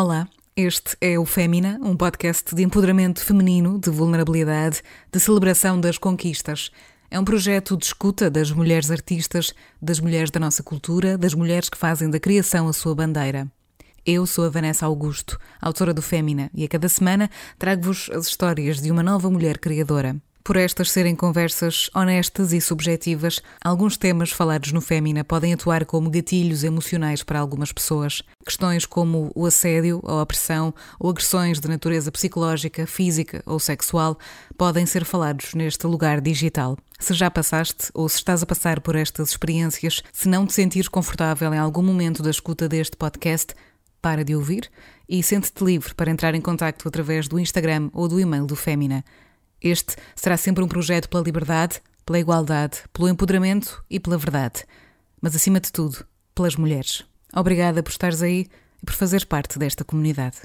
Olá, este é o Fémina, um podcast de empoderamento feminino, de vulnerabilidade, de celebração das conquistas. É um projeto de escuta das mulheres artistas, das mulheres da nossa cultura, das mulheres que fazem da criação a sua bandeira. Eu sou a Vanessa Augusto, autora do Fémina, e a cada semana trago-vos as histórias de uma nova mulher criadora. Por estas serem conversas honestas e subjetivas, alguns temas falados no Fémina podem atuar como gatilhos emocionais para algumas pessoas. Questões como o assédio, a opressão ou agressões de natureza psicológica, física ou sexual podem ser falados neste lugar digital. Se já passaste ou se estás a passar por estas experiências, se não te sentires confortável em algum momento da escuta deste podcast, para de ouvir e sente-te livre para entrar em contato através do Instagram ou do e-mail do Fémina. Este será sempre um projeto pela liberdade, pela igualdade, pelo empoderamento e pela verdade. Mas, acima de tudo, pelas mulheres. Obrigada por estares aí e por fazeres parte desta comunidade.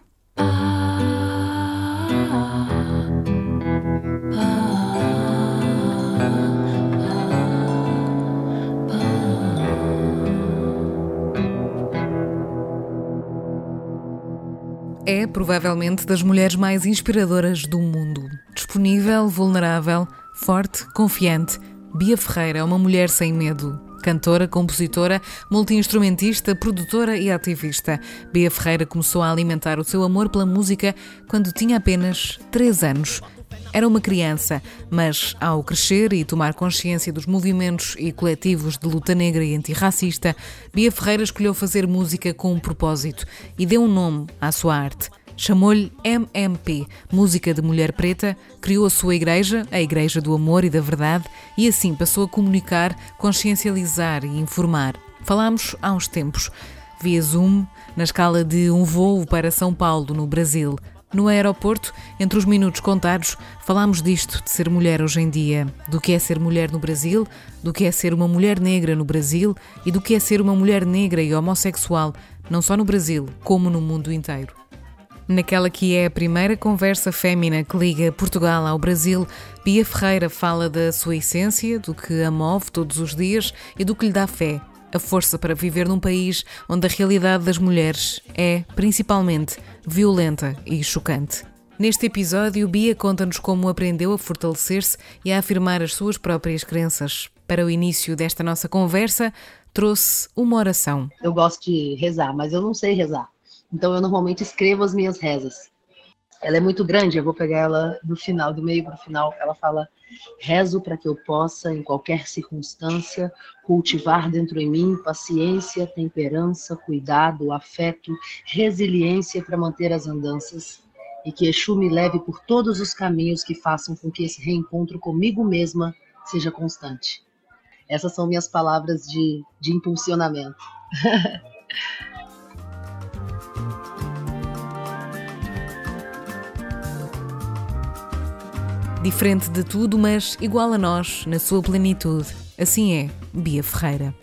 É provavelmente das mulheres mais inspiradoras do mundo. Disponível, vulnerável, forte, confiante, Bia Ferreira é uma mulher sem medo. Cantora, compositora, multiinstrumentista, produtora e ativista, Bia Ferreira começou a alimentar o seu amor pela música quando tinha apenas 3 anos. Era uma criança, mas ao crescer e tomar consciência dos movimentos e coletivos de luta negra e antirracista, Bia Ferreira escolheu fazer música com um propósito e deu um nome à sua arte. Chamou-lhe MMP, Música de Mulher Preta, criou a sua igreja, a Igreja do Amor e da Verdade, e assim passou a comunicar, consciencializar e informar. Falámos há uns tempos, via Zoom, na escala de um voo para São Paulo, no Brasil. No aeroporto, entre os minutos contados, falámos disto de ser mulher hoje em dia, do que é ser mulher no Brasil, do que é ser uma mulher negra no Brasil e do que é ser uma mulher negra e homossexual, não só no Brasil, como no mundo inteiro. Naquela que é a primeira conversa fémina que liga Portugal ao Brasil, Bia Ferreira fala da sua essência, do que a move todos os dias e do que lhe dá fé, a força para viver num país onde a realidade das mulheres é, principalmente, violenta e chocante. Neste episódio, Bia conta-nos como aprendeu a fortalecer-se e a afirmar as suas próprias crenças. Para o início desta nossa conversa, trouxe uma oração. Eu gosto de rezar, mas eu não sei rezar. Então eu normalmente escrevo as minhas rezas. Ela é muito grande, eu vou pegar ela do final, do meio para o final. Ela fala: Rezo para que eu possa, em qualquer circunstância, cultivar dentro em mim paciência, temperança, cuidado, afeto, resiliência para manter as andanças. E que Exu me leve por todos os caminhos que façam com que esse reencontro comigo mesma seja constante. Essas são minhas palavras de, de impulsionamento. Diferente de tudo, mas igual a nós, na sua plenitude. Assim é, Bia Ferreira.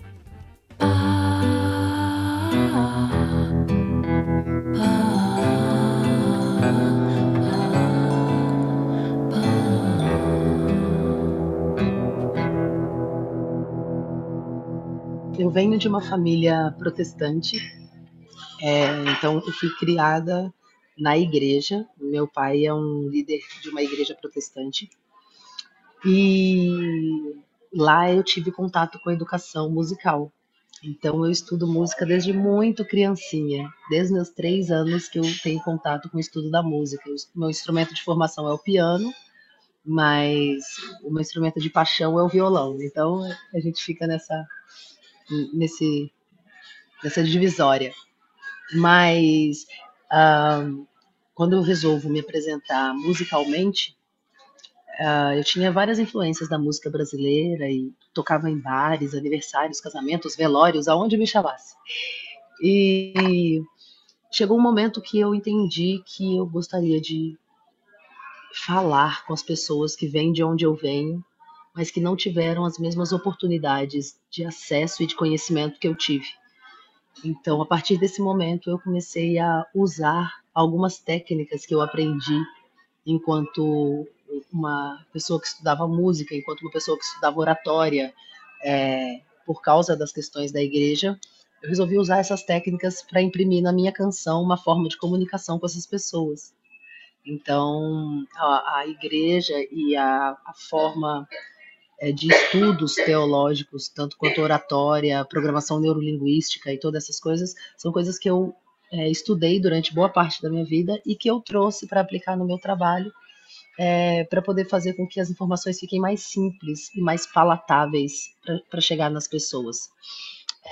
Eu venho de uma família protestante, é, então eu fui criada na igreja. Meu pai é um líder de uma igreja protestante. E lá eu tive contato com a educação musical. Então eu estudo música desde muito criancinha, desde meus três anos que eu tenho contato com o estudo da música. Meu instrumento de formação é o piano, mas o meu instrumento de paixão é o violão. Então a gente fica nessa nesse nessa divisória. Mas um, quando eu resolvo me apresentar musicalmente, uh, eu tinha várias influências da música brasileira e tocava em bares, aniversários, casamentos, velórios, aonde me chamasse. E chegou um momento que eu entendi que eu gostaria de falar com as pessoas que vêm de onde eu venho, mas que não tiveram as mesmas oportunidades de acesso e de conhecimento que eu tive. Então, a partir desse momento, eu comecei a usar algumas técnicas que eu aprendi enquanto uma pessoa que estudava música, enquanto uma pessoa que estudava oratória, é, por causa das questões da igreja, eu resolvi usar essas técnicas para imprimir na minha canção uma forma de comunicação com essas pessoas. Então, a, a igreja e a, a forma de estudos teológicos, tanto quanto oratória, programação neurolinguística e todas essas coisas, são coisas que eu é, estudei durante boa parte da minha vida e que eu trouxe para aplicar no meu trabalho, é, para poder fazer com que as informações fiquem mais simples e mais palatáveis para chegar nas pessoas.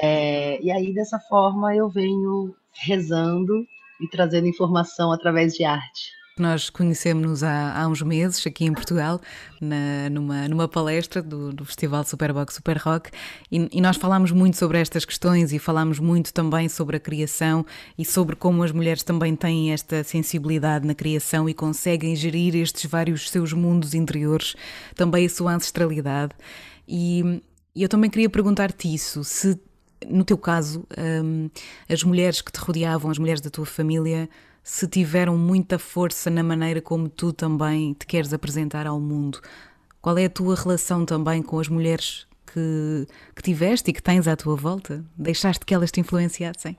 É, e aí, dessa forma, eu venho rezando e trazendo informação através de arte. Nós conhecemos-nos há, há, uns meses aqui em Portugal, na, numa, numa palestra do, do Festival Superbox Super Rock, e, e, nós falámos muito sobre estas questões e falámos muito também sobre a criação e sobre como as mulheres também têm esta sensibilidade na criação e conseguem gerir estes vários seus mundos interiores, também a sua ancestralidade. E, e eu também queria perguntar-te isso, se no teu caso, um, as mulheres que te rodeavam, as mulheres da tua família, se tiveram muita força na maneira como tu também te queres apresentar ao mundo. Qual é a tua relação também com as mulheres que, que tiveste e que tens à tua volta? Deixaste que elas te influenciassem?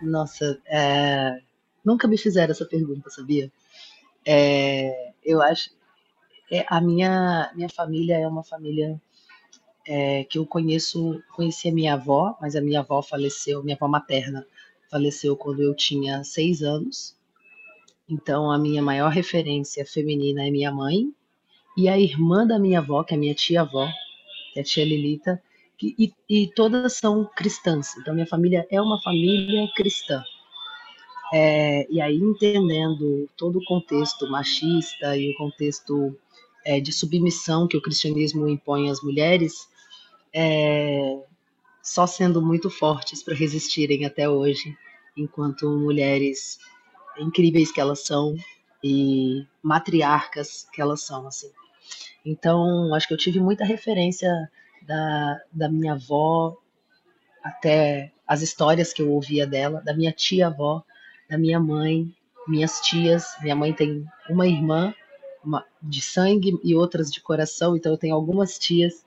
Nossa, é... nunca me fizeram essa pergunta, sabia? É... Eu acho. É, a minha, minha família é uma família é, que eu conheço, conheci a minha avó, mas a minha avó faleceu, minha avó materna faleceu quando eu tinha seis anos. Então a minha maior referência feminina é minha mãe e a irmã da minha avó, que é minha tia-avó, que é a tia Lilita, que, e, e, todas são cristãs. Então minha família é uma família cristã. É, e aí entendendo todo o contexto machista e o contexto é, de submissão que o cristianismo impõe às mulheres, é, só sendo muito fortes para resistirem até hoje, enquanto mulheres incríveis que elas são e matriarcas que elas são, assim. Então, acho que eu tive muita referência da, da minha avó, até as histórias que eu ouvia dela, da minha tia-avó, da minha mãe, minhas tias. Minha mãe tem uma irmã uma, de sangue e outras de coração, então eu tenho algumas tias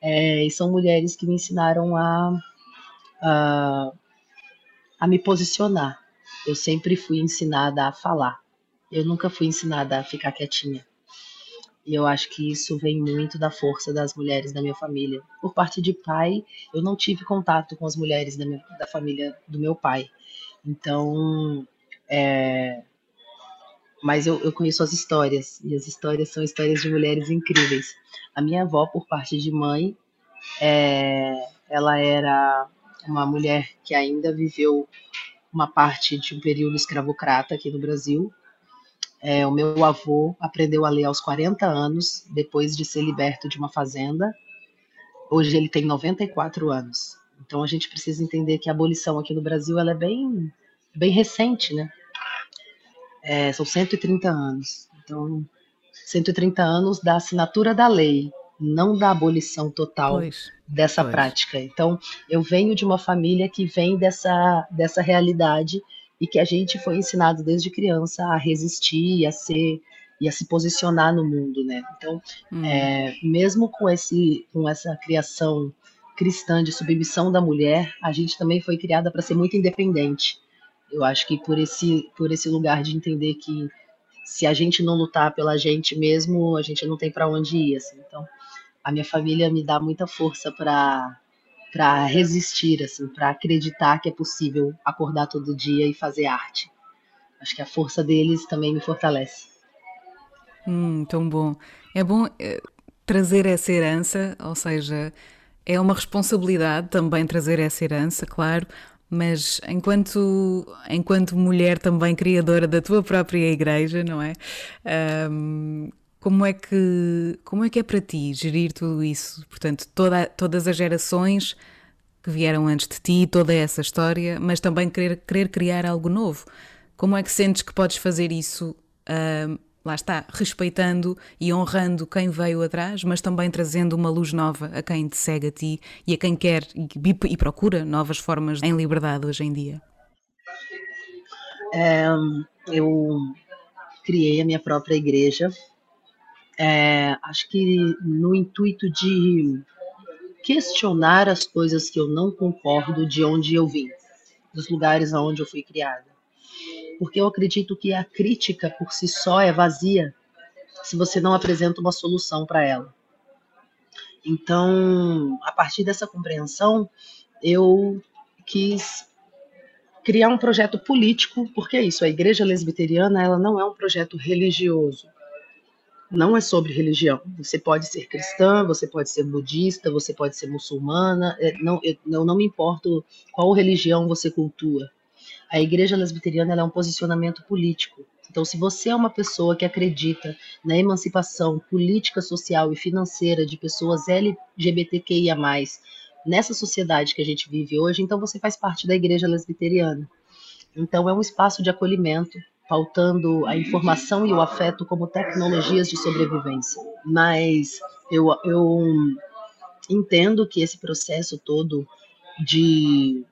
é, e são mulheres que me ensinaram a, a, a me posicionar. Eu sempre fui ensinada a falar. Eu nunca fui ensinada a ficar quietinha. E eu acho que isso vem muito da força das mulheres da minha família. Por parte de pai, eu não tive contato com as mulheres da, minha, da família do meu pai. Então, é, mas eu, eu, conheço as histórias, e as histórias são histórias de mulheres incríveis. A minha avó, por parte de mãe, é, ela era uma mulher que ainda viveu uma parte de um período escravocrata aqui no Brasil. É, o meu avô aprendeu a ler aos 40 anos, depois de ser liberto de uma fazenda. Hoje ele tem 94 anos. Então a gente precisa entender que a abolição aqui no Brasil ela é bem, bem recente, né? É, são 130 anos. Então, 130 anos da assinatura da lei, não da abolição total pois, dessa pois. prática. Então, eu venho de uma família que vem dessa, dessa realidade e que a gente foi ensinado desde criança a resistir, a ser e a se posicionar no mundo, né? Então, hum. é, mesmo com esse com essa criação cristã de submissão da mulher, a gente também foi criada para ser muito independente. Eu acho que por esse, por esse lugar de entender que se a gente não lutar pela gente mesmo, a gente não tem para onde ir. Assim. Então, a minha família me dá muita força para para resistir, assim, para acreditar que é possível acordar todo dia e fazer arte. Acho que a força deles também me fortalece. Hum, tão bom. É bom é, trazer essa herança, ou seja, é uma responsabilidade também trazer essa herança, claro, mas enquanto, enquanto mulher também criadora da tua própria igreja, não é? Um, como é que como é que é para ti gerir tudo isso? Portanto, toda, todas as gerações que vieram antes de ti, toda essa história, mas também querer, querer criar algo novo. Como é que sentes que podes fazer isso? Um, lá está, respeitando e honrando quem veio atrás, mas também trazendo uma luz nova a quem te segue a ti e a quem quer e, e procura novas formas em liberdade hoje em dia? É, eu criei a minha própria igreja, é, acho que no intuito de questionar as coisas que eu não concordo de onde eu vim, dos lugares aonde eu fui criada. Porque eu acredito que a crítica por si só é vazia se você não apresenta uma solução para ela. Então, a partir dessa compreensão, eu quis criar um projeto político, porque é isso, a igreja lesbiteriana, ela não é um projeto religioso. Não é sobre religião. Você pode ser cristã, você pode ser budista, você pode ser muçulmana, é, não, eu, eu não me importo qual religião você cultua. A igreja lesbiteriana é um posicionamento político. Então, se você é uma pessoa que acredita na emancipação política, social e financeira de pessoas LGBTQIA, nessa sociedade que a gente vive hoje, então você faz parte da igreja lesbiteriana. Então, é um espaço de acolhimento, pautando a informação e o afeto como tecnologias de sobrevivência. Mas eu, eu entendo que esse processo todo de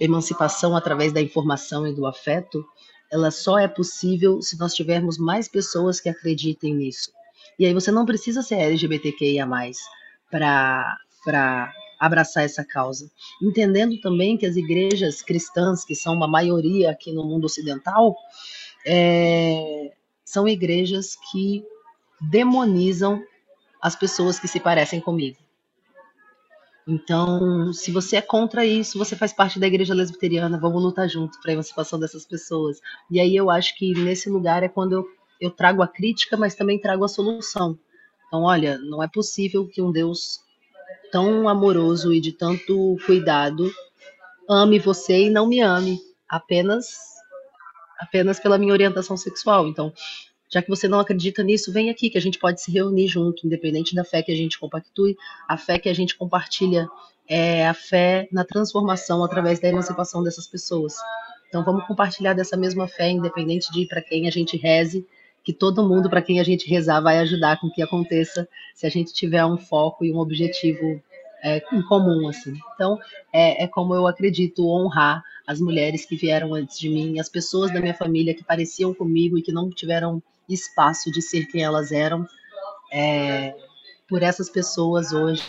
emancipação através da informação e do afeto ela só é possível se nós tivermos mais pessoas que acreditem nisso. E aí você não precisa ser LGBTQIA+, para abraçar essa causa. Entendendo também que as igrejas cristãs, que são uma maioria aqui no mundo ocidental, é, são igrejas que demonizam as pessoas que se parecem comigo. Então, se você é contra isso, você faz parte da igreja lesbiteriana, vamos lutar junto para a emancipação dessas pessoas. E aí eu acho que nesse lugar é quando eu, eu trago a crítica, mas também trago a solução. Então, olha, não é possível que um Deus tão amoroso e de tanto cuidado ame você e não me ame apenas apenas pela minha orientação sexual. Então, já que você não acredita nisso, vem aqui que a gente pode se reunir junto, independente da fé que a gente compactue, a fé que a gente compartilha é a fé na transformação através da emancipação dessas pessoas. Então vamos compartilhar dessa mesma fé, independente de para quem a gente reze, que todo mundo para quem a gente rezar vai ajudar com que aconteça, se a gente tiver um foco e um objetivo é, em comum, assim. Então, é, é, como eu acredito honrar as mulheres que vieram antes de mim, as pessoas da minha família que pareciam comigo e que não tiveram espaço de ser quem elas eram. É, por essas pessoas hoje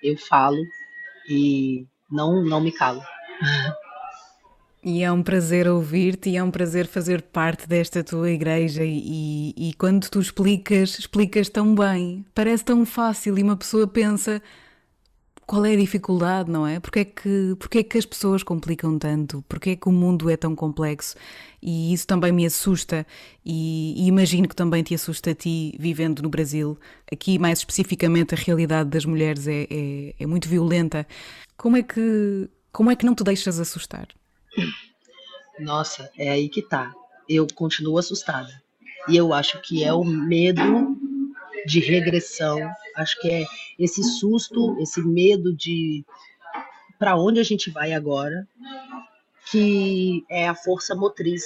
eu falo e não, não me calo. E é um prazer ouvir-te e é um prazer fazer parte desta tua igreja e, e, quando tu explicas, explicas tão bem, parece tão fácil e uma pessoa pensa qual é a dificuldade, não é? Porque é que, porque é que as pessoas complicam tanto? Porque é que o mundo é tão complexo? E isso também me assusta e, e, imagino que também te assusta a ti vivendo no Brasil. Aqui, mais especificamente, a realidade das mulheres é, é, é muito violenta. Como é, que, como é que não te deixas assustar? Nossa, é aí que tá. Eu continuo assustada. E eu acho que é o medo de regressão. Acho que é esse susto, esse medo de para onde a gente vai agora, que é a força motriz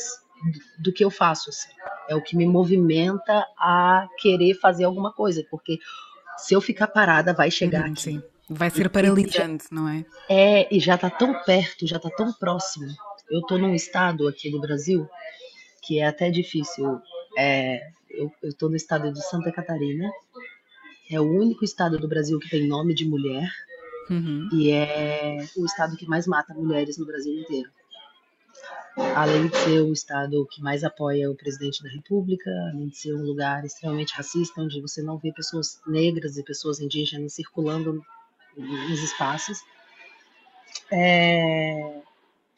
do, que eu faço. Assim. É o que me movimenta a querer fazer alguma coisa, porque se eu ficar parada, vai chegar uhum, aqui. Sim. Vai ser paralisante, já, não é? É, e já está tão perto, já está tão próximo. Eu estou num estado aqui no Brasil que é até difícil é, eu estou no estado de Santa Catarina. É o único estado do Brasil que tem nome de mulher. Uhum. E é o estado que mais mata mulheres no Brasil inteiro. Além de ser o estado que mais apoia o presidente da República, além de ser um lugar extremamente racista, onde você não vê pessoas negras e pessoas indígenas circulando nos espaços. É,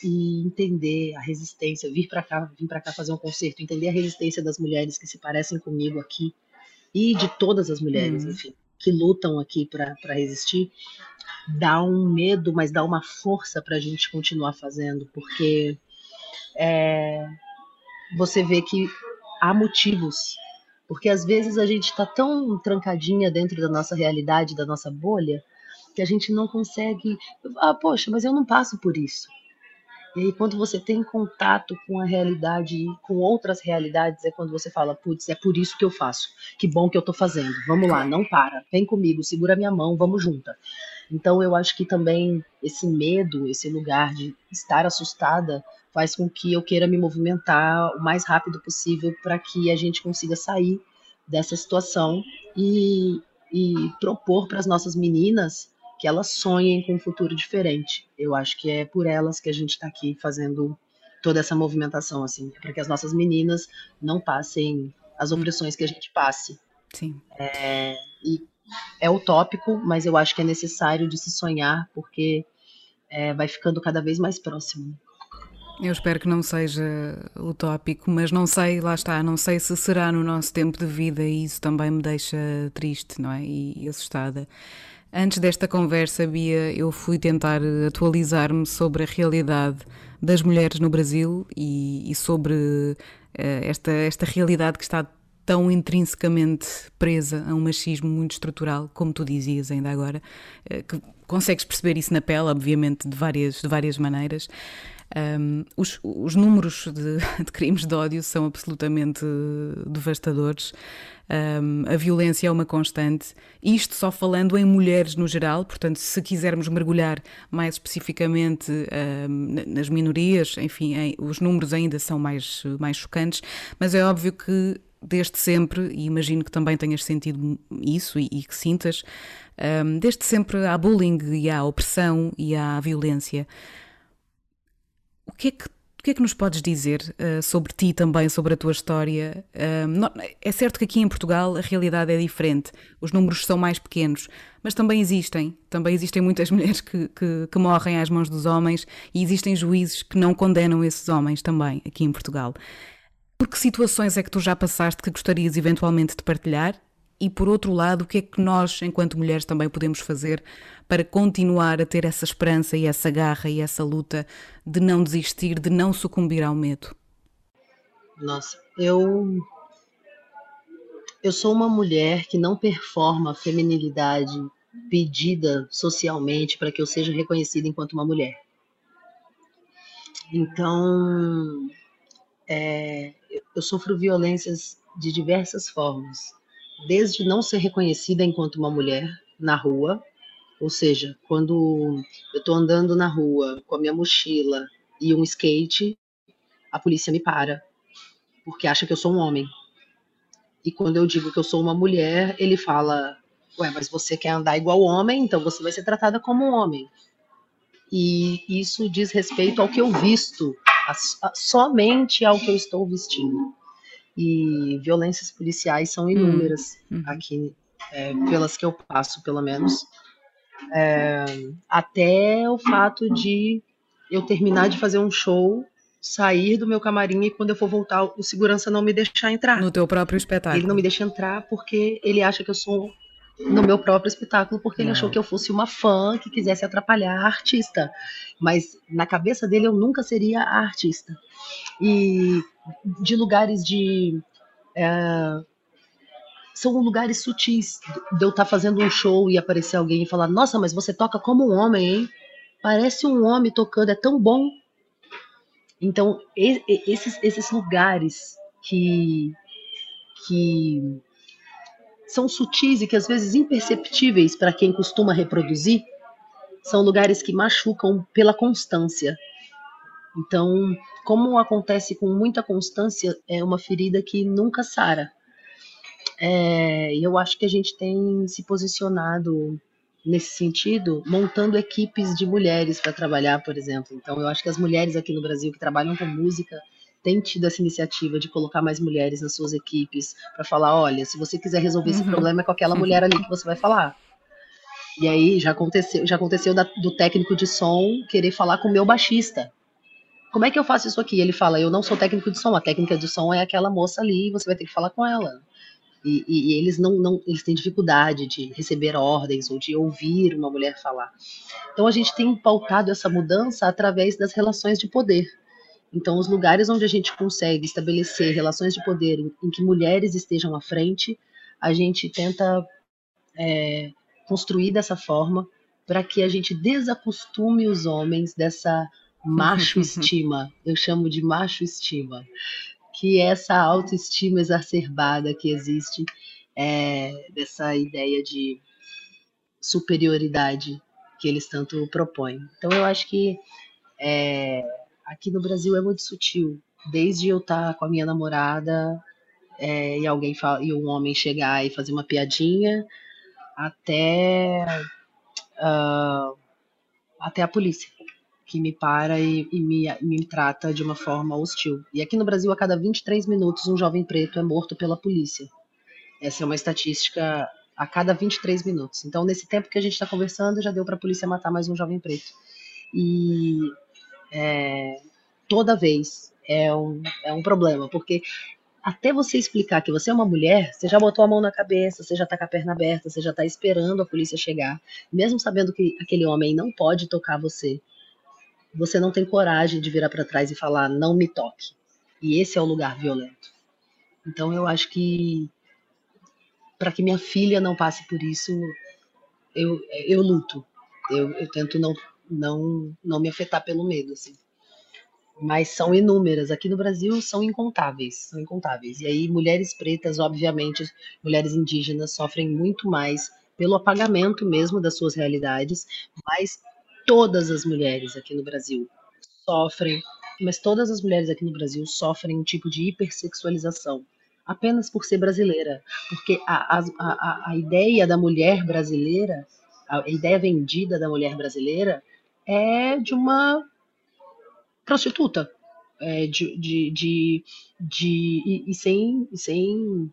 e entender a resistência, vir para cá, vir para cá fazer um concerto, entender a resistência das mulheres que se parecem comigo aqui e de todas as mulheres, uhum. enfim, que lutam aqui para resistir, dá um medo, mas dá uma força para a gente continuar fazendo, porque é, você vê que há motivos, porque às vezes a gente está tão trancadinha dentro da nossa realidade, da nossa bolha, que a gente não consegue. Ah, poxa, mas eu não passo por isso. E aí, quando você tem contato com a realidade, com outras realidades, é quando você fala, putz, é por isso que eu faço. Que bom que eu tô fazendo. Vamos lá, não para. Vem comigo, segura minha mão, vamos junta. Então, eu acho que também esse medo, esse lugar de estar assustada, faz com que eu queira me movimentar o mais rápido possível para que a gente consiga sair dessa situação e, e propor para as nossas meninas que elas sonhem com um futuro diferente. Eu acho que é por elas que a gente está aqui fazendo toda essa movimentação, assim, para que as nossas meninas não passem as opressões que a gente passe. Sim. É, e é utópico, mas eu acho que é necessário de se sonhar, porque é, vai ficando cada vez mais próximo. Eu espero que não seja utópico, mas não sei, lá está, não sei se será no nosso tempo de vida e isso também me deixa triste, não é? E, e assustada. Antes desta conversa, Bia, eu fui tentar atualizar-me sobre a realidade das mulheres no Brasil e, e sobre uh, esta, esta realidade que está tão intrinsecamente presa a um machismo muito estrutural, como tu dizias ainda agora, uh, que consegues perceber isso na pele, obviamente, de várias, de várias maneiras. Um, os, os, números de, de, crimes de ódio são absolutamente devastadores. Um, a violência é uma constante. Isto só falando em mulheres no geral, portanto, se quisermos mergulhar mais especificamente um, nas minorias, enfim, em, os números ainda são mais, mais chocantes, mas é óbvio que desde sempre, e imagino que também tenhas sentido isso e, e que sintas, desde sempre há bullying e há opressão e há violência. O que é que o que é que nos podes dizer uh, sobre ti também, sobre a tua história? Uh, não, é certo que aqui em Portugal a realidade é diferente, os números são mais pequenos, mas também existem, também existem muitas mulheres que, que, que, morrem às mãos dos homens e existem juízes que não condenam esses homens também aqui em Portugal. Por que situações é que tu já passaste que gostarias eventualmente de partilhar? E por outro lado, o que é que nós, enquanto mulheres, também podemos fazer para continuar a ter essa esperança e essa garra e essa luta de não desistir, de não sucumbir ao medo? Nossa, eu eu sou uma mulher que não performa a feminilidade pedida socialmente para que eu seja reconhecida enquanto uma mulher. Então, é, eu sofro violências de diversas formas, desde não ser reconhecida enquanto uma mulher na rua, ou seja, quando eu estou andando na rua com a minha mochila e um skate, a polícia me para, porque acha que eu sou um homem. E quando eu digo que eu sou uma mulher, ele fala: Ué, mas você quer andar igual homem, então você vai ser tratada como um homem. E isso diz respeito ao que eu visto, a, a, somente ao que eu estou vestindo. E violências policiais são inúmeras uhum. aqui, é, pelas que eu passo, pelo menos. É, até o fato de eu terminar de fazer um show, sair do meu camarim e quando eu for voltar, o segurança não me deixar entrar. No teu próprio espetáculo. Ele não me deixa entrar porque ele acha que eu sou no meu próprio espetáculo, porque ele achou que eu fosse uma fã que quisesse atrapalhar a artista. Mas na cabeça dele eu nunca seria a artista. E de lugares de. É, são lugares sutis de eu estar tá fazendo um show e aparecer alguém e falar: Nossa, mas você toca como um homem, hein? Parece um homem tocando, é tão bom. Então, esses, esses lugares que, que são sutis e que às vezes imperceptíveis para quem costuma reproduzir, são lugares que machucam pela constância. Então, como acontece com muita constância, é uma ferida que nunca sara. É, eu acho que a gente tem se posicionado nesse sentido, montando equipes de mulheres para trabalhar, por exemplo. Então, eu acho que as mulheres aqui no Brasil que trabalham com música têm tido essa iniciativa de colocar mais mulheres nas suas equipes para falar, olha, se você quiser resolver uhum. esse problema é com aquela mulher ali que você vai falar. E aí já aconteceu, já aconteceu da, do técnico de som querer falar com o meu baixista. Como é que eu faço isso aqui? Ele fala, eu não sou técnico de som, a técnica de som é aquela moça ali, você vai ter que falar com ela. E, e, e, eles não, não eles têm dificuldade de receber ordens ou de ouvir uma mulher falar. Então a gente tem pautado essa mudança através das relações de poder. Então os lugares onde a gente consegue estabelecer relações de poder em, que mulheres estejam à frente, a gente tenta é, construir dessa forma para que a gente desacostume os homens dessa macho estima. Eu chamo de macho estima que essa autoestima exacerbada que existe, é, dessa ideia de superioridade que eles tanto propõem. Então eu acho que é, aqui no Brasil é muito sutil. Desde eu estar com a minha namorada é, e alguém fala, e um homem chegar e fazer uma piadinha, até uh, até a polícia, que me para e, e me, me trata de uma forma hostil. E aqui no Brasil, a cada 23 minutos, um jovem preto é morto pela polícia. Essa é uma estatística a cada 23 minutos. Então, nesse tempo que a gente está conversando, já deu para a polícia matar mais um jovem preto. E é, toda vez é um, é um problema, porque até você explicar que você é uma mulher, você já botou a mão na cabeça, você já tá com a perna aberta, você já tá esperando a polícia chegar, mesmo sabendo que aquele homem não pode tocar você. Você não tem coragem de virar para trás e falar não me toque. E esse é o lugar violento. Então eu acho que para que minha filha não passe por isso, eu, eu luto. Eu, eu tento não, não, não me afetar pelo medo, assim mas são inúmeras. Aqui no Brasil são incontáveis, são incontáveis. E aí mulheres pretas, obviamente, mulheres indígenas sofrem muito mais pelo apagamento mesmo das suas realidades, mas todas as mulheres aqui no Brasil sofrem, mas todas as mulheres aqui no Brasil sofrem um tipo de hipersexualização apenas por ser brasileira, porque a, a, a, a ideia da mulher brasileira, a ideia vendida da mulher brasileira é de uma prostituta. É, de, de, de, de e, e, sem, sem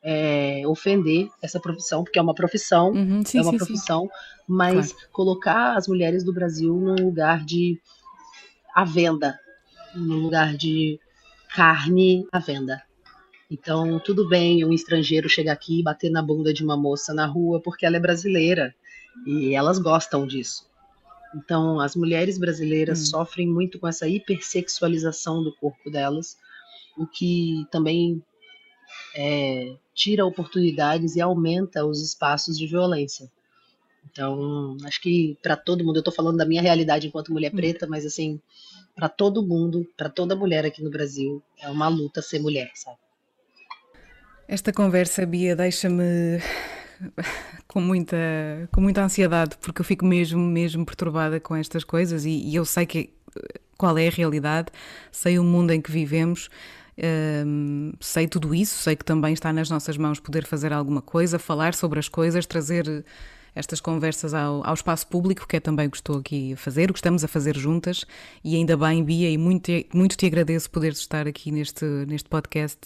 é, ofender essa profissão, porque é uma profissão, uhum, sim, é uma sim, profissão, sim. mas claro. colocar as mulheres do Brasil num lugar de à venda, num lugar de carne à venda. Então, tudo bem um estrangeiro chegar aqui e bater na bunda de uma moça na rua porque ela é brasileira e elas gostam disso. Então, as mulheres brasileiras hum. sofrem muito com essa hipersexualização do corpo delas, o que também é, tira oportunidades e aumenta os espaços de violência. Então, acho que para todo mundo, eu estou falando da minha realidade enquanto mulher hum. preta, mas assim, para todo mundo, para toda mulher aqui no Brasil, é uma luta ser mulher, sabe? Esta conversa, Bia, deixa-me com muita, com muita ansiedade, porque eu fico mesmo, mesmo perturbada com estas coisas e, e eu sei que, qual é a realidade, sei o mundo em que vivemos. Um, sei tudo isso, sei que também está nas nossas mãos poder fazer alguma coisa, falar sobre as coisas, trazer estas conversas ao, ao espaço público, que é também o que estou aqui a fazer, o que estamos a fazer juntas, e ainda bem, Bia, e muito, muito te agradeço poder estar aqui neste, neste podcast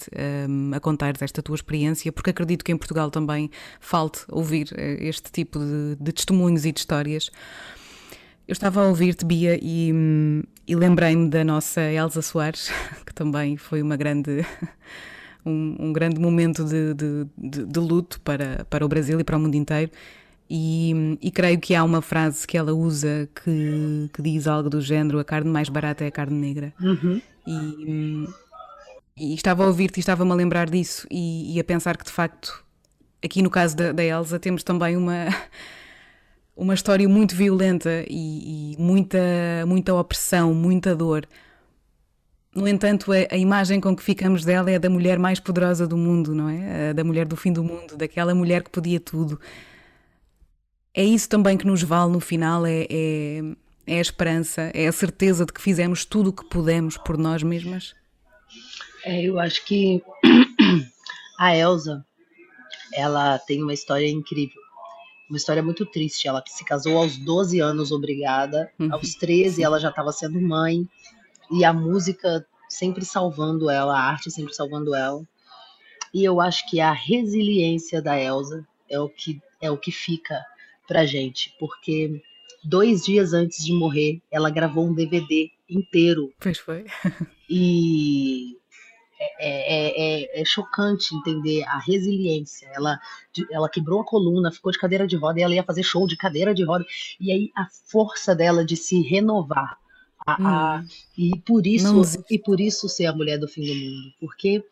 um, a contar esta tua experiência, porque acredito que em Portugal também falte ouvir eh, este tipo de, de testemunhos e de histórias. Eu estava a ouvir-te, Bia, e, e lembrei-me da nossa Elsa Soares, que também foi uma grande. Um, um, grande momento de, de, de, de, luto para, para o Brasil e para o mundo inteiro. E, e, creio que há uma frase que ela usa que, que, diz algo do género: a carne mais barata é a carne negra. Uhum. E, e, estava a ouvir-te e estava-me a lembrar disso e, e, a pensar que de facto, aqui no caso da, da Elsa, temos também uma, uma história muito violenta e, muita, muita opressão, muita dor. No entanto, a, a, imagem com que ficamos dela é a da mulher mais poderosa do mundo, não é? A da mulher do fim do mundo, daquela mulher que podia tudo é isso também que nos vale no final, é, é, é a esperança, é a certeza de que fizemos tudo o que pudemos por nós mesmas? É, eu acho que a Elsa, ela tem uma história incrível. Uma história muito triste. Ela se casou aos 12 anos, obrigada. Uhum. Aos 13, ela já estava sendo mãe. E a música sempre salvando ela, a arte sempre salvando ela. E eu acho que a resiliência da Elsa é o que, é o que fica pra gente, porque dois dias antes de morrer, ela gravou um DVD inteiro. Pois foi. e é, é, é, é, chocante entender a resiliência. Ela, ela quebrou a coluna, ficou de cadeira de roda e ela ia fazer show de cadeira de roda. E aí a força dela de se renovar. A, hum. a, e por isso e por isso ser a mulher do fim do mundo, porque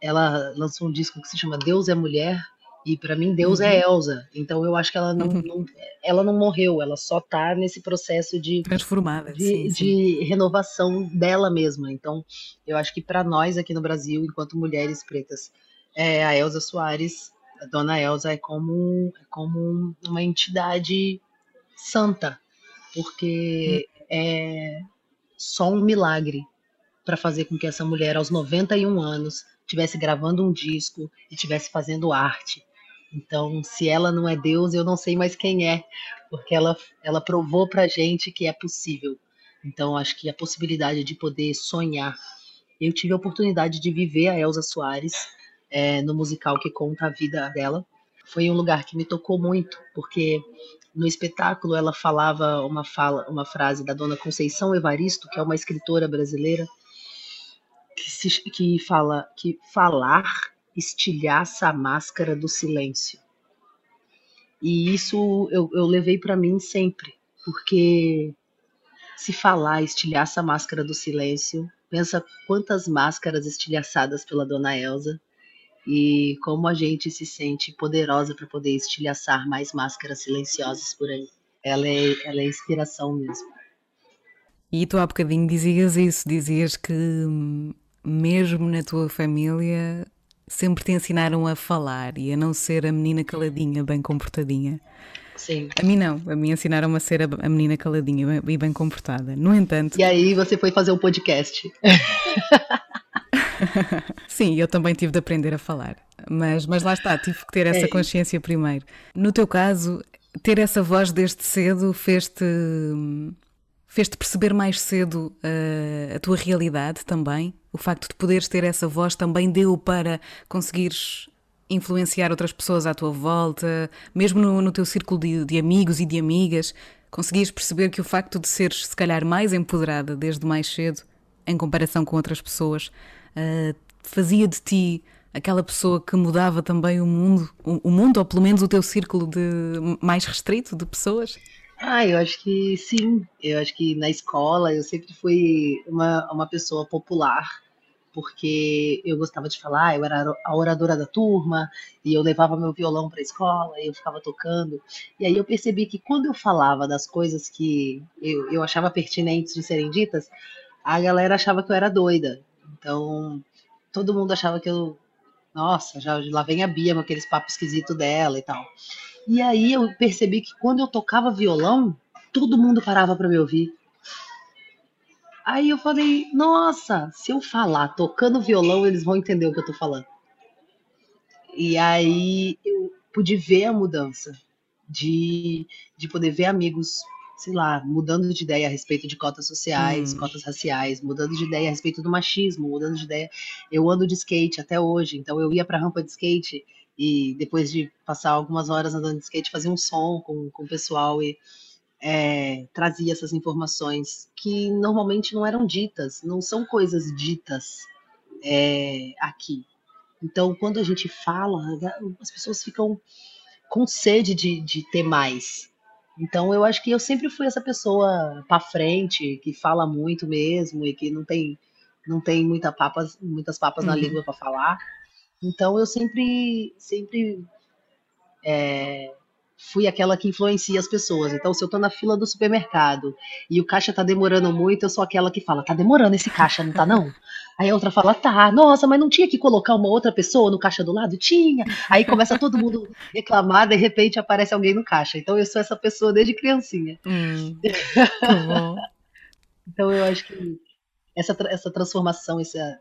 ela lançou um disco que se chama Deus é Mulher e para mim Deus é uhum. é Elsa. Então eu acho que ela não, uhum. não, ela não morreu, ela só tá nesse processo de transformada, de, sim, de sim. renovação dela mesma. Então eu acho que para nós aqui no Brasil, enquanto mulheres pretas, é, a Elsa Soares, a Dona Elsa é como é como uma entidade santa, porque uhum. é só um milagre para fazer com que essa mulher aos 91 anos estivesse gravando um disco e estivesse fazendo arte então, se ela não é Deus, eu não sei mais quem é, porque ela, ela provou pra gente que é possível. Então, acho que a possibilidade de poder sonhar. Eu tive a oportunidade de viver a Elza Soares é, no musical que conta a vida dela. Foi um lugar que me tocou muito, porque no espetáculo ela falava uma fala, uma frase da dona Conceição Evaristo, que é uma escritora brasileira, que, se, que fala que falar estilhaça a máscara do silêncio. E isso eu, eu levei para mim sempre, porque se falar estilhaça a máscara do silêncio, pensa quantas máscaras estilhaçadas pela dona Elsa e como a gente se sente poderosa para poder estilhaçar mais máscaras silenciosas por aí. Ela é, ela é inspiração mesmo. E tu há bocadinho dizias isso, dizias que hum, mesmo na tua família sempre te ensinaram a falar e a não ser a menina caladinha, bem comportadinha. Sim. A mim não, a mim ensinaram a ser a menina caladinha e bem comportada. No entanto. E aí você foi fazer um podcast. Sim, eu também tive de aprender a falar. Mas, mas lá está, tive que ter essa é. consciência primeiro. No teu caso, ter essa voz desde cedo fez-te fez-te perceber mais cedo uh, a tua realidade também? O facto de poderes ter essa voz também deu para conseguires influenciar outras pessoas à tua volta, mesmo no, no teu círculo de, de, amigos e de amigas, conseguias perceber que o facto de seres, se calhar, mais empoderada desde mais cedo, em comparação com outras pessoas, uh, fazia de ti aquela pessoa que mudava também o mundo, o, mundo, ou pelo menos o teu círculo de mais restrito de pessoas? Ah, eu acho que sim. Eu acho que na escola eu sempre fui uma, uma pessoa popular, porque eu gostava de falar, eu era a oradora da turma, e eu levava meu violão para a escola, e eu ficava tocando. E aí eu percebi que quando eu falava das coisas que eu, eu achava pertinentes de serem ditas, a galera achava que eu era doida. Então, todo mundo achava que eu. Nossa, já lá vem a Bia com aqueles papos esquisitos dela e tal. E aí eu percebi que quando eu tocava violão, todo mundo parava para me ouvir. Aí eu falei, nossa, se eu falar tocando violão, eles vão entender o que eu tô falando. E aí eu pude ver a mudança de, de poder ver amigos, sei lá, mudando de ideia a respeito de cotas sociais, hum. cotas raciais, mudando de ideia a respeito do machismo, mudando de ideia. Eu ando de skate até hoje, então eu ia pra rampa de skate e depois de passar algumas horas andando de skate, fazia um som com, com o pessoal e é, trazia essas informações que normalmente não eram ditas, não são coisas ditas é, aqui. Então, quando a gente fala, as pessoas ficam com sede de, de ter mais. Então, eu acho que eu sempre fui essa pessoa para frente, que fala muito mesmo e que não tem não tem muita papas, muitas papas uhum. na língua para falar. Então eu sempre, sempre é, fui aquela que influencia as pessoas. Então, se eu tô na fila do supermercado e o caixa tá demorando muito, eu sou aquela que fala, tá demorando esse caixa, não tá não? Aí a outra fala, tá, nossa, mas não tinha que colocar uma outra pessoa no caixa do lado? Tinha. Aí começa todo mundo reclamar, de repente aparece alguém no caixa. Então eu sou essa pessoa desde criancinha. Hum, então eu acho que essa, essa transformação, essa,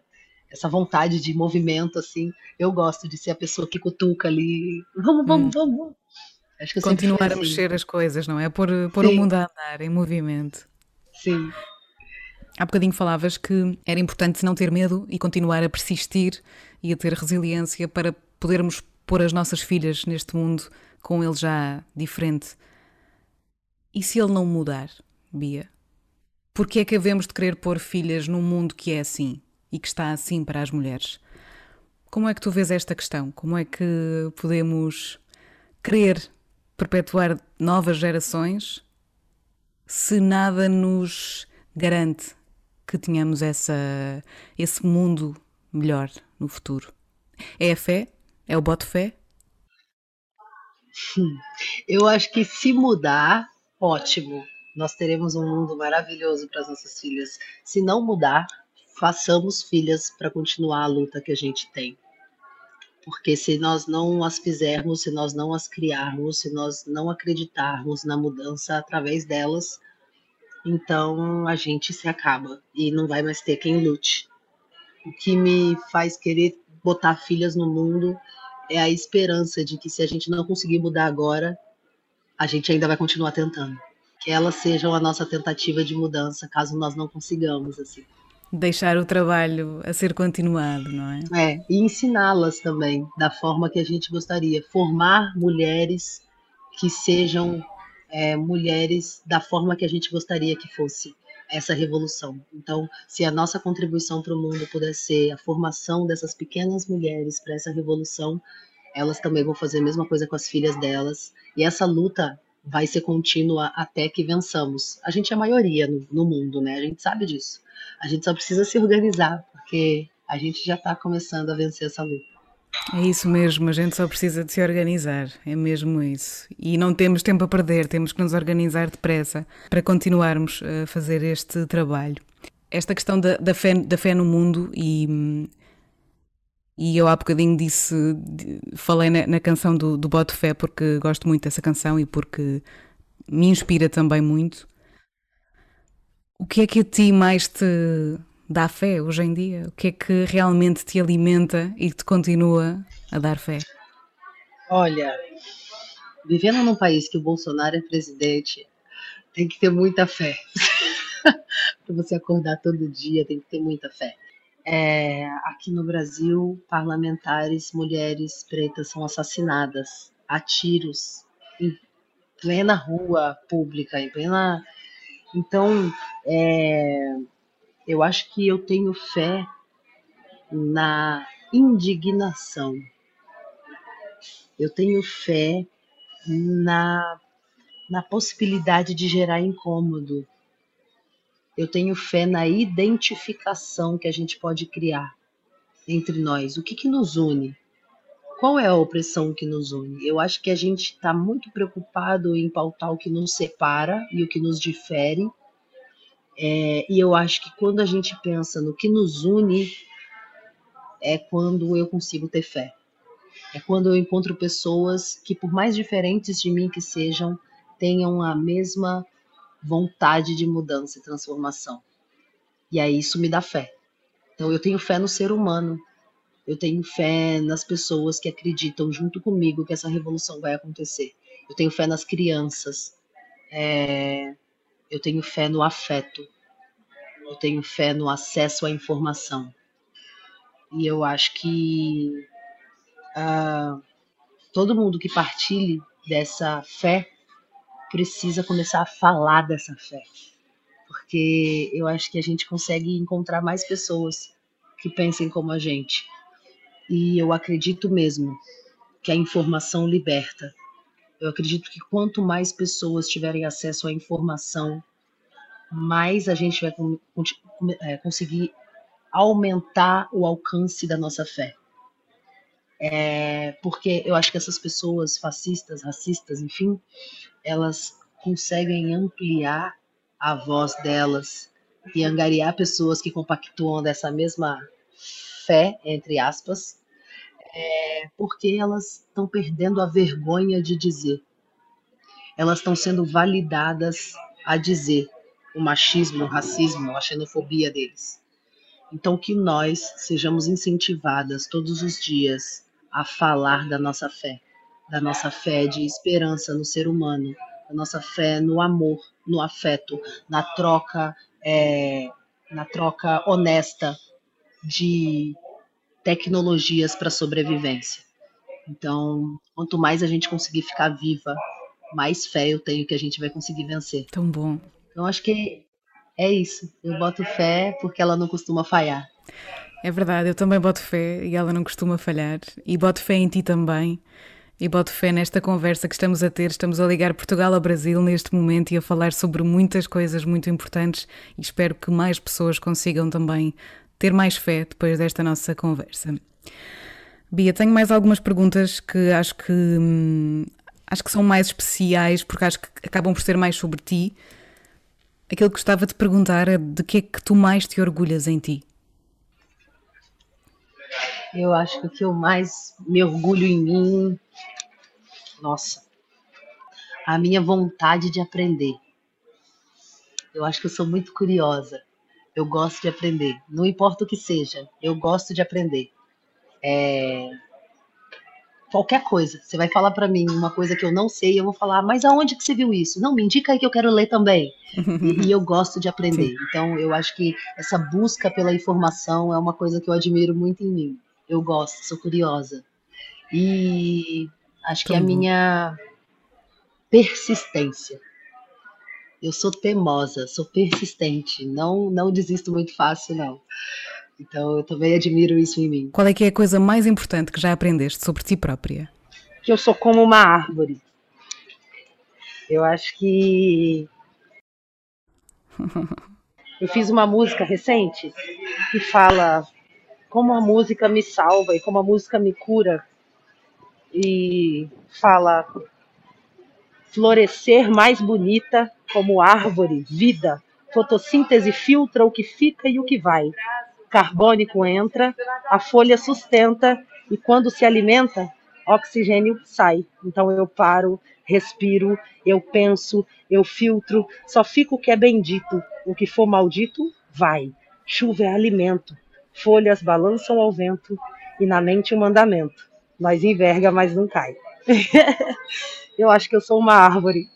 essa vontade de movimento, assim. Eu gosto de ser a pessoa que cutuca ali. Vamos, vamos, hum. vamos. Acho que Continuar a assim. mexer as coisas, não é? Pôr, pôr o mundo a andar em movimento. Sim. Há bocadinho falavas que era importante não ter medo e continuar a persistir e a ter resiliência para podermos pôr as nossas filhas neste mundo com ele já diferente. E se ele não mudar, Bia? Por que é que havemos de querer pôr filhas num mundo que é assim? E que está assim para as mulheres. Como é que tu vês esta questão? Como é que podemos querer perpetuar novas gerações se nada nos garante que tenhamos essa, esse mundo melhor no futuro? É a fé? É o bote fé? Eu acho que se mudar, ótimo. Nós teremos um mundo maravilhoso para as nossas filhas. Se não mudar, façamos filhas para continuar a luta que a gente tem. Porque se nós não as fizermos, se nós não as criarmos, se nós não acreditarmos na mudança através delas, então a gente se acaba e não vai mais ter quem lute. O que me faz querer botar filhas no mundo é a esperança de que se a gente não conseguir mudar agora, a gente ainda vai continuar tentando. Que elas sejam a nossa tentativa de mudança, caso nós não consigamos, assim. Deixar o trabalho a ser continuado, não é? É, e ensiná-las também da forma que a gente gostaria. Formar mulheres que sejam é, mulheres da forma que a gente gostaria que fosse essa revolução. Então, se a nossa contribuição para o mundo puder ser a formação dessas pequenas mulheres para essa revolução, elas também vão fazer a mesma coisa com as filhas delas. E essa luta vai ser contínua até que vençamos. A gente é a maioria no, no mundo, né? A gente sabe disso. A gente só precisa se organizar, porque a gente já está começando a vencer essa luta. É isso mesmo, a gente só precisa de se organizar, é mesmo isso. E não temos tempo a perder, temos que nos organizar depressa para continuarmos a fazer este trabalho. Esta questão da, da, fé, da fé no mundo e, e eu há bocadinho disse, falei na, na canção do, do Boto Fé porque gosto muito dessa canção e porque me inspira também muito. O que é que a ti mais te dá fé hoje em dia? O que é que realmente te alimenta e te continua a dar fé? Olha, vivendo num país que o Bolsonaro é presidente, tem que ter muita fé. Para você acordar todo dia, tem que ter muita fé. É, aqui no Brasil, parlamentares, mulheres pretas são assassinadas a tiros em plena rua pública, em plena. Então, é, eu acho que eu tenho fé na indignação. Eu tenho fé na, na possibilidade de gerar incômodo. Eu tenho fé na identificação que a gente pode criar entre nós. O que, que nos une? Qual é a opressão que nos une? Eu acho que a gente está muito preocupado em pautar o que nos separa e o que nos difere é, e eu acho que quando a gente pensa no que nos une, é quando eu consigo ter fé. É quando eu encontro pessoas que, por mais diferentes de mim que sejam, tenham a mesma vontade de mudança e transformação. E aí isso me dá fé. Então eu tenho fé no ser humano. Eu tenho fé nas pessoas que acreditam junto comigo que essa revolução vai acontecer. Eu tenho fé nas crianças. É, eu tenho fé no afeto, eu tenho fé no acesso à informação. E eu acho que uh, todo mundo que partilhe dessa fé precisa começar a falar dessa fé. Porque eu acho que a gente consegue encontrar mais pessoas que pensem como a gente. E eu acredito mesmo que a informação liberta. Eu acredito que quanto mais pessoas tiverem acesso à informação, mais a gente vai é, conseguir aumentar o alcance da nossa fé. É, porque eu acho que essas pessoas fascistas, racistas, enfim, elas conseguem ampliar a voz delas e angariar pessoas que compactuam dessa mesma fé, entre aspas, é, porque elas estão perdendo a vergonha de dizer. Elas estão sendo validadas a dizer o machismo, o racismo, a xenofobia deles. Então, que nós sejamos incentivadas todos os dias a falar da nossa fé, da nossa fé de esperança no ser humano, da nossa fé no amor, no afeto, na troca, é, na troca honesta de tecnologias para sobrevivência. Então, quanto mais a gente conseguir ficar viva, mais fé eu tenho que a gente vai conseguir vencer. Tão bom. Então acho que é isso. Eu boto fé porque ela não costuma falhar. É verdade, eu também boto fé e ela não costuma falhar. E boto fé em ti também. E boto fé nesta conversa que estamos a ter. Estamos a ligar Portugal ao Brasil neste momento e a falar sobre muitas coisas muito importantes. E espero que mais pessoas consigam também ter mais fé depois desta nossa conversa. Bia, tenho mais algumas perguntas que acho que hum, acho que são mais especiais porque acho que acabam por ser mais sobre ti Aquilo que gostava de perguntar é de que é que tu mais te orgulhas em ti? Eu acho que o que eu mais me orgulho em mim, nossa, a minha vontade de aprender. Eu acho que eu sou muito curiosa. Eu gosto de aprender. Não importa o que seja, eu gosto de aprender. É... qualquer coisa. Você vai falar para mim uma coisa que eu não sei, eu vou falar, mas aonde que você viu isso? Não, me indica aí que eu quero ler também. e, e, eu gosto de aprender. Sim. Então, eu acho que essa busca pela informação é uma coisa que eu admiro muito em mim. Eu gosto, sou curiosa. E acho que é a minha persistência. Eu sou teimosa, sou persistente, não não desisto muito fácil não. Então eu também admiro isso em mim. Qual é que é a coisa mais importante que já aprendeste sobre ti própria? Que eu sou como uma árvore. Eu acho que eu fiz uma música recente que fala como a música me salva e como a música me cura. E fala florescer mais bonita como árvore, vida. Fotossíntese filtra o que fica e o que vai carbônico entra, a folha sustenta e quando se alimenta, oxigênio sai. Então eu paro, respiro, eu penso, eu filtro, só fico o que é bendito. O que for maldito, vai. Chuva é alimento, folhas balançam ao vento e na mente o mandamento. Nós enverga, mas não cai. eu acho que eu sou uma árvore.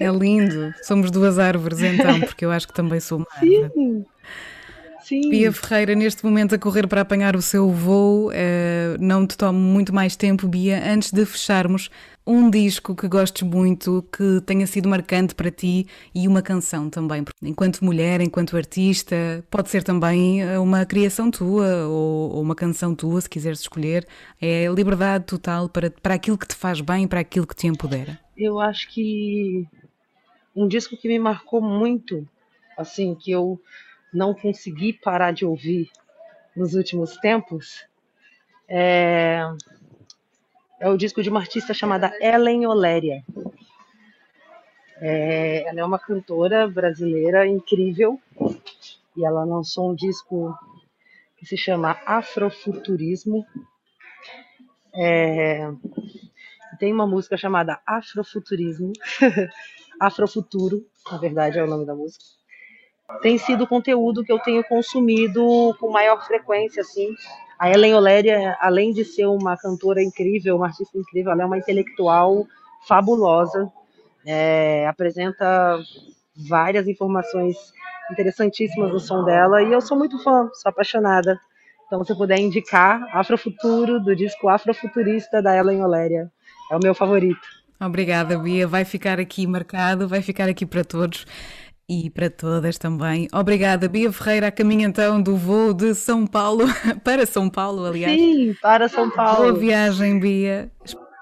É lindo. Somos duas árvores então, porque eu acho que também sou uma árvore. Sim. Sim. Bia Ferreira, neste momento a correr para apanhar o seu voo, uh, não te tomo muito mais tempo, Bia. Antes de fecharmos, um disco que gostes muito, que tenha sido marcante para ti e uma canção também. Enquanto mulher, enquanto artista, pode ser também eh, uma criação tua ou, ou uma canção tua, se quiseres escolher. É liberdade total para, para aquilo que te faz bem, para aquilo que te empodera. Eu acho que um disco que me marcou muito, assim, que eu não consegui parar de ouvir nos últimos tempos é, é o disco de uma artista chamada Ellen Oléria. É, ela é uma cantora brasileira incrível e ela lançou um disco que se chama Afrofuturismo. É, tem uma música chamada Afrofuturismo, Afrofuturo, na verdade é o nome da música tem sido o conteúdo que eu tenho consumido com maior frequência, assim. A Ellen Oléria, além de ser uma cantora incrível, uma artista incrível, ela é uma intelectual fabulosa, é, apresenta várias informações interessantíssimas no som dela e eu sou muito fã, sou apaixonada. Então, se puder indicar Afrofuturo, do disco Afrofuturista da Ellen Oléria, é o meu favorito. Obrigada, Bia. Vai ficar aqui marcado, vai ficar aqui para todos e para todas também. Obrigada, Bia Ferreira, a caminho então do voo de São Paulo para São Paulo, aliás. Sim, para São Paulo. Boa viagem, Bia.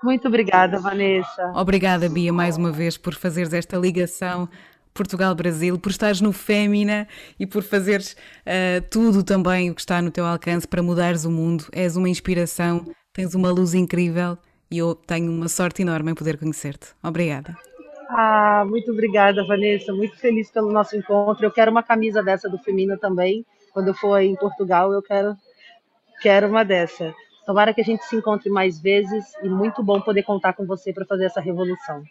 Muito obrigada, Vanessa. Obrigada, Bia, mais uma vez por fazeres esta ligação Portugal-Brasil, por estares no Fémina e por fazeres uh, tudo também o que está no teu alcance para mudares o mundo. És uma inspiração, tens uma luz incrível e eu tenho uma sorte enorme em poder conhecer-te. Obrigada. Ah, muito obrigada, Vanessa. Muito feliz pelo nosso encontro. Eu quero uma camisa dessa do Femina também. Quando eu for em Portugal, eu quero, quero uma dessa. Tomara que a gente se encontre mais vezes e muito bom poder contar com você para fazer essa revolução.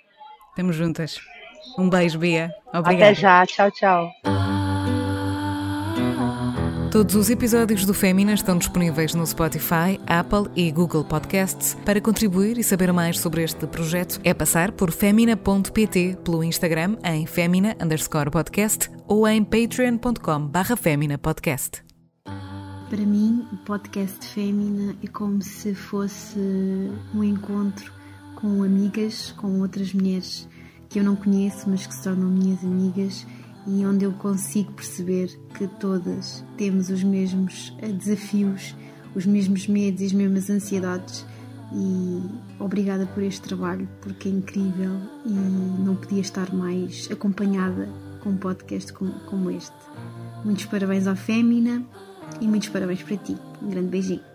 Estamos juntas. Um beijo, Bia. Obrigada. Até já. Tchau, tchau. Todos os episódios do Fémina estão disponíveis no Spotify, Apple e Google Podcasts. Para contribuir e saber mais sobre este projeto, é passar por femina.pt pelo Instagram em femina underscore podcast ou em patreon.com barra podcast. Para mim, o podcast Fémina é como se fosse um encontro com amigas, com outras mulheres que eu não conheço, mas que se tornam minhas amigas e onde eu consigo perceber que todas temos os mesmos eh, desafios, os mesmos medos e as mesmas ansiedades. E obrigada por este trabalho, porque é incrível e não podia estar mais acompanhada com um podcast como, este. Muitos parabéns ao Fémina e muitos parabéns para ti. Um grande beijinho.